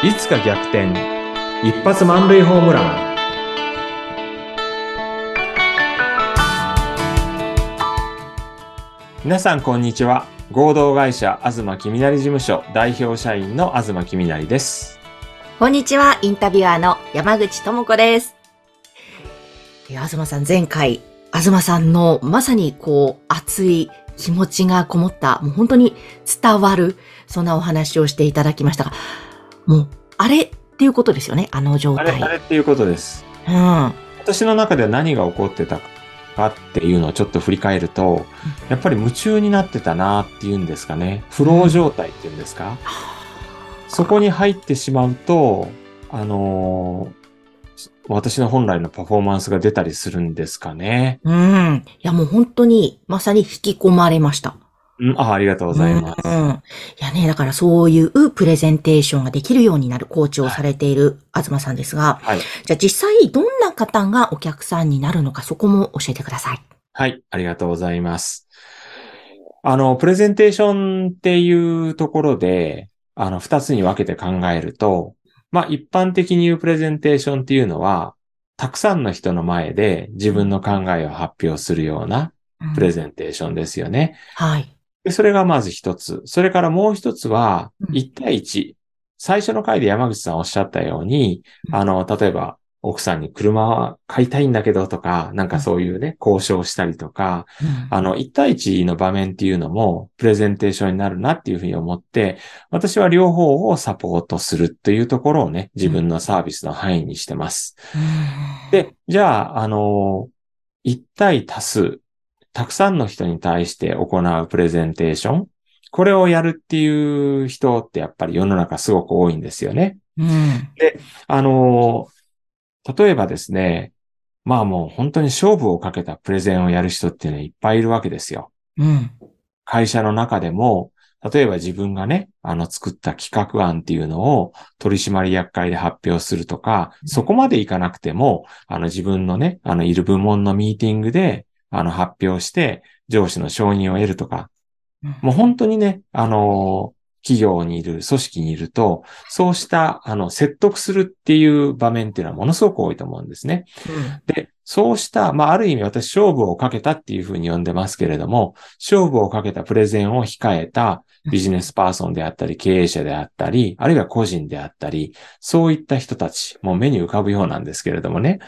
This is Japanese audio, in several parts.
いつか逆転。一発満塁ホームラン。皆さんこんにちは。合同会社東きみなり事務所代表社員の東きみなりです。こんにちは、インタビュアーの山口智子です。え東さん、前回、東さんのまさにこう、熱い気持ちがこもった、もう本当に伝わる、そんなお話をしていただきましたが、もう、あれっていうことですよね、あの状あれ態。あれっていうことですうん。私の中で何が起こってたかっていうのをちょっと振り返ると、やっぱり夢中になってたなっていうんですかね。フロー状態っていうんですか？そこに入ってしまうと、あのー私の本来のパフォーマンスが出たりするんですかね。うん。いや、もう本当に、まさに引き込まれました。うん、あありがとうございます。うん。いやね、だからそういうプレゼンテーションができるようになるコーチをされている東さんですが、はい。じゃあ実際どんな方がお客さんになるのか、そこも教えてください。はい、ありがとうございます。あの、プレゼンテーションっていうところで、あの、二つに分けて考えると、まあ、一般的に言うプレゼンテーションっていうのは、たくさんの人の前で自分の考えを発表するようなうんプレゼンテーションですよね。はい。でそれがまず一つ。それからもう一つはう、ん一対一。最初の回で山口さんおっしゃったように、うんあの、例えば、奥さんに車は買いたいんだけどとか、なんかそういうね、交渉したりとか、あの、一対一の場面っていうのも、プレゼンテーションになるなっていうふうに思って、私は両方をサポートするというところをね、自分のサービスの範囲にしてます。うん、で、じゃあ、あの、一対多数、たくさんの人に対して行うプレゼンテーション、これをやるっていう人ってやっぱり世の中すごく多いんですよね。うん。あの、例えばですね、まあもう本当に勝負をかけたプレゼンをやる人っていうのはいっぱいいるわけですよ。うん。会社の中でも、例えば自分がね、あの作った企画案っていうのを取締役会で発表するとか、そこまでいかなくても、あの自分のね、あのいる部門のミーティングで、あの発表して上司の承認を得るとか、もう本当にね、あの、企業にいる、組織にいると、そうした、あの、説得するっていう場面っていうのはものすごく多いと思うんですね。で、そうした、まあ、ある意味私勝負をかけたっていうふうに呼んでますけれども、勝負をかけたプレゼンを控えたビジネスパーソンであったり、経営者であったり、あるいは個人であったり、そういった人たち、もう目に浮かぶようなんですけれどもね。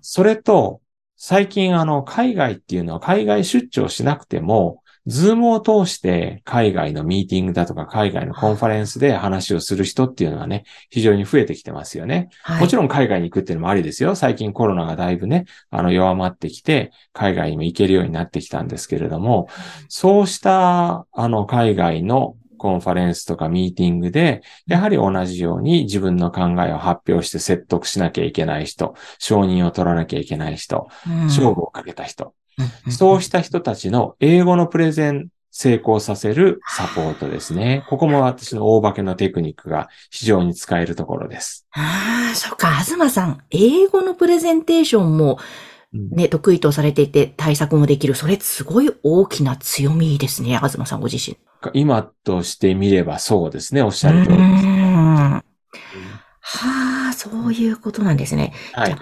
それと、最近あの、海外っていうのは海外出張しなくても、 Zoom を通して海外のミーティングだとか海外のコンファレンスで話をする人っていうのはね、非常に増えてきてますよね。はい、もちろん海外に行くっていうのもありですよ。最近コロナがだいぶね、あの弱まってきて、海外にも行けるようになってきたんですけれども、そうした、あの、海外のコンファレンスとかミーティングで、やはり同じように自分の考えを発表して説得しなきゃいけない人、承認を取らなきゃいけない人、勝負をかけた人、そうした人たちの英語のプレゼン成功させるサポートですね。ここも私の大化けのテクニックが非常に使えるところです。ああ、そっか、東さん、英語のプレゼンテーションもね、うん、得意とされていて対策もできる。それすごい大きな強みですね、東さんご自身。今としてみればそうですね、おっしゃる通りです。はあ、そういうことなんですね。はい。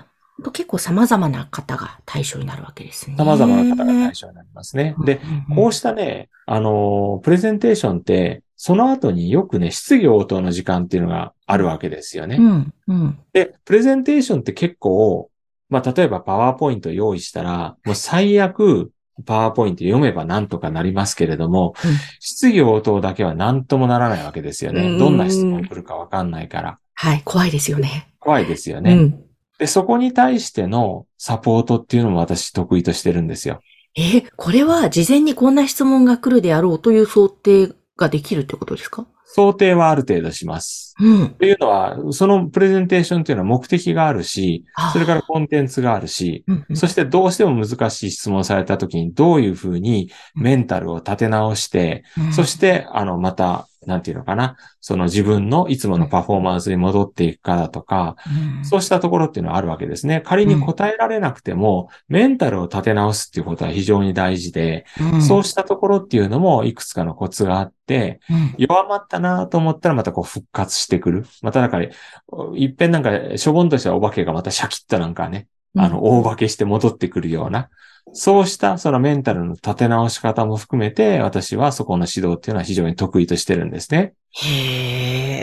結構様々な方が対象になるわけですね。様々な方が対象になりますね。で、こうしたね、あの、プレゼンテーションって、その後によくね、質疑応答の時間っていうのがあるわけですよね。うんうん、で、プレゼンテーションって結構、まあ、例えばパワーポイント用意したら、もう最悪、パワーポイント読めばなんとかなりますけれども、うん、質疑応答だけは何ともならないわけですよね。どんな質問来るかわかんないから。はい、怖いですよね。怖いですよね。うんで、そこに対してのサポートっていうのも私得意としてるんですよ。え、これは事前にこんな質問が来るであろうという想定ができるってことですか？想定はある程度します。うん。というのは、そのプレゼンテーションっていうのは目的があるし、それからコンテンツがあるし、うんうん、そしてどうしても難しい質問された時にどういうふうにメンタルを立て直して、うん、そして、あの、またなんていうのかな、その自分のいつものパフォーマンスに戻っていくかだとか、うん。そうしたところっていうのはあるわけですね。仮に答えられなくても、メンタルを立て直すっていうことは非常に大事で、うん。そうしたところっていうのもいくつかのコツがあって、うん。弱まったなと思ったらまたこう復活してくる。またなんか、いっぺんなんか、しょぼんとしたお化けがまたシャキッとなんかね、あの、大化けして戻ってくるような、そうしたそのメンタルの立て直し方も含めて、私はそこの指導っていうのは非常に得意としてるんですね。へ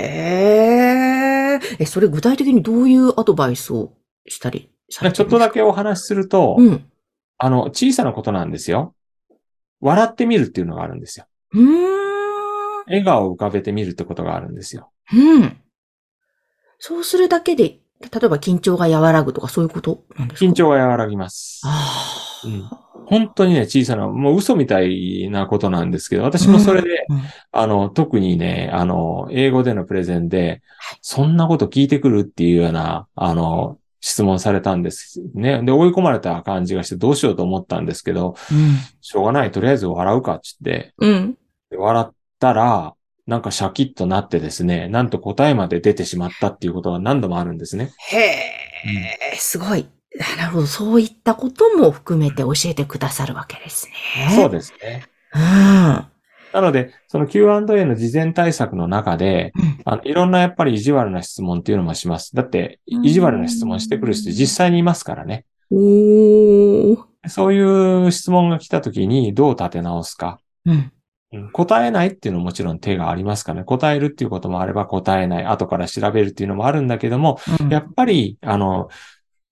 ーえ、それ具体的にどういうアドバイスをしたりされてちょっとだけお話しすると、ですかあの、小さなことなんですよ。笑ってみるっていうのがあるんですよ。うん。笑顔を浮かべてみるってことがあるんですよ。うん。そうするだけで、例えば緊張が和らぐとかそういうことなんですか？緊張が和らぎます。うん本当にね、小さな、もう嘘みたいなことなんですけど、私もそれで、うん、あの、特にね、あの、英語でのプレゼンで、そんなこと聞いてくるっていうような、あの、質問されたんですね。で、追い込まれた感じがしてどうしようと思ったんですけど、うん。しょうがない、とりあえず笑うかっつって、うん。で笑ったら、なんかシャキッとなってですね、なんと答えまで出てしまったっていうことが何度もあるんですね。へえ、すごい。なるほど。そういったことも含めて教えてくださるわけですね。そうですね。うん。なので、その Q&A の事前対策の中で、うんあの、いろんなやっぱり意地悪な質問っていうのもします。だって、うん意地悪な質問してくる人実際にいますからね。おー。そういう質問が来た時にどう立て直すか。うん。うん答えないっていうのももちろん手がありますからね。答えるっていうこともあれば答えない。後から調べるっていうのもあるんだけども、うんやっぱり、あの、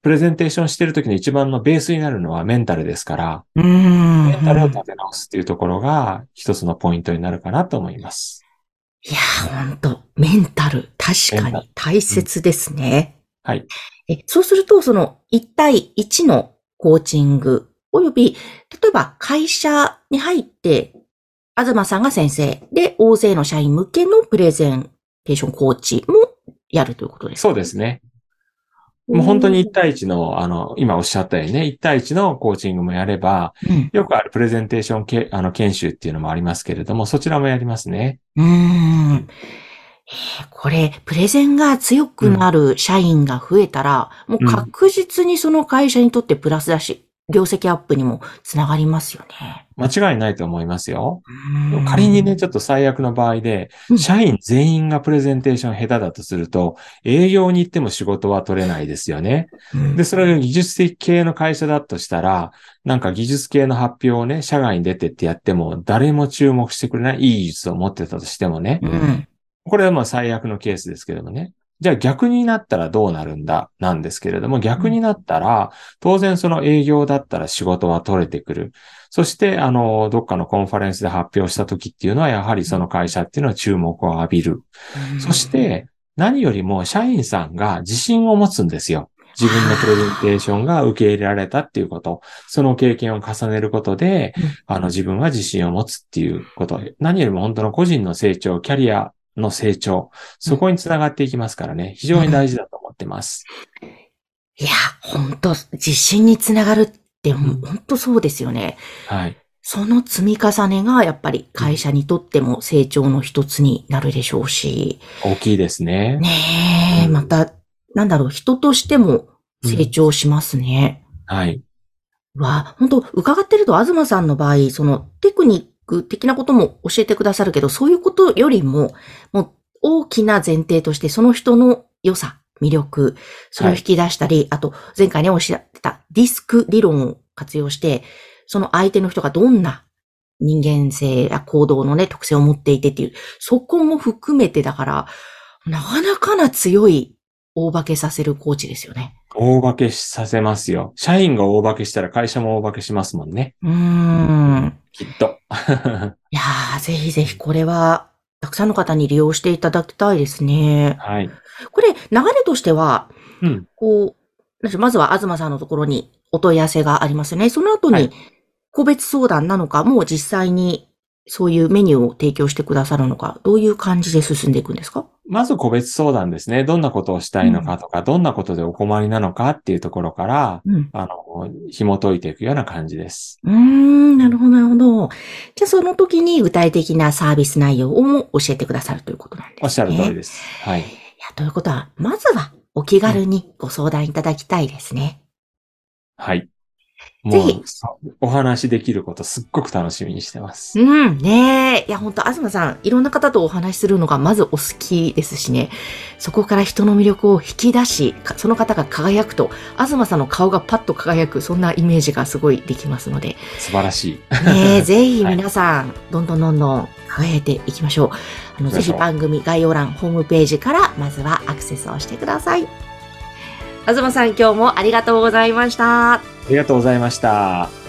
プレゼンテーションしてる時の一番のベースになるのはメンタルですから、うん。メンタルを立て直すっていうところが一つのポイントになるかなと思います。いやー、ほんと、メンタル、確かに大切ですね。はい。えそうすると、その、1対1のコーチング、および、例えば会社に入って、東さんが先生で、大勢の社員向けのプレゼンテーションコーチもやるということですか？そうですね。もう本当に1対1の、あの、今おっしゃったようにね、1対1のコーチングもやれば、うん。よくあるプレゼンテーションけあの研修っていうのもありますけれども、そちらもやりますね。うーん。えーこれ、プレゼンが強くなる社員が増えたら、もう確実にその会社にとってプラスだし、業績アップにもつながりますよね。間違いないと思いますよ。仮にね、ちょっと最悪の場合でう、ん社員全員がプレゼンテーション下手だとすると、営業に行っても仕事は取れないですよね。うんで、それが技術的系の会社だとしたら、なんか技術系の発表をね、社外に出てってやっても、誰も注目してくれないいい技術を持ってたとしてもね、うん。これはまあ最悪のケースですけれどもね。じゃあ逆になったらどうなるんだ？なんですけれども、逆になったら、当然その営業だったら仕事は取れてくる。そして、あの、どっかのコンファレンスで発表した時っていうのは、やはりその会社っていうのは注目を浴びる。そして、何よりも社員さんが自信を持つんですよ。自分のプレゼンテーションが受け入れられたっていうこと。その経験を重ねることでうん、あの自分は自信を持つっていうこと。何よりも本当の個人の成長、キャリアの成長。そこにつながっていきますからね。非常に大事だと思ってます。いや、本当自信につながるって、ん本当そうですよね。はい。その積み重ねが、やっぱり会社にとっても成長の一つになるでしょうし、大きいですね。ねえ、うんまた、なんだろう、人としても成長しますね。はい。わ、本当伺ってると、東さんの場合、そのテクニック的なことも教えてくださるけど、そういうことよりも、もう大きな前提として、その人の良さ、魅力、それを引き出したり、あと、前回ね、おっしゃってたディスク理論を活用して、その相手の人がどんな人間性や行動のね、特性を持っていてっていう、そこも含めてだから、なかなかな強い大化けさせるコーチですよね。大化けさせますよ。社員が大化けしたら会社も大化けしますもんね。うーん。きっと。いやー、ぜひぜひこれは、たくさんの方に利用していただきたいですね。はい。これ、流れとしては、うん。こう、まずは東さんのところにお問い合わせがありますよね。その後にはい、個別相談なのか、もう実際にそういうメニューを提供してくださるのか、どういう感じで進んでいくんですか？まず個別相談ですね。どんなことをしたいのかとか、どんなことでお困りなのかっていうところから、うん。あの、紐解いていくような感じです。うーん、なるほど、なるほど。じゃあその時に具体的なサービス内容をも教えてくださるということなんですね。おっしゃる通りです。はい。いや、ということは、まずはお気軽にご相談いただきたいですね。はい。ぜひお話できることすっごく楽しみにしてます。うん、ねえ。いや、本当東さん、いろんな方とお話しするのがまずお好きですしね。そこから人の魅力を引き出し、かその方が輝くと、東さんの顔がパッと輝く、そんなイメージがすごいできますので。素晴らしい。ねえ、ぜひ 皆さん、どんどんどんどん輝いていきましょう。あの、ぜひ番組概要欄、ホームページから、まずはアクセスをしてください。東さん、今日もありがとうございました。ありがとうございました。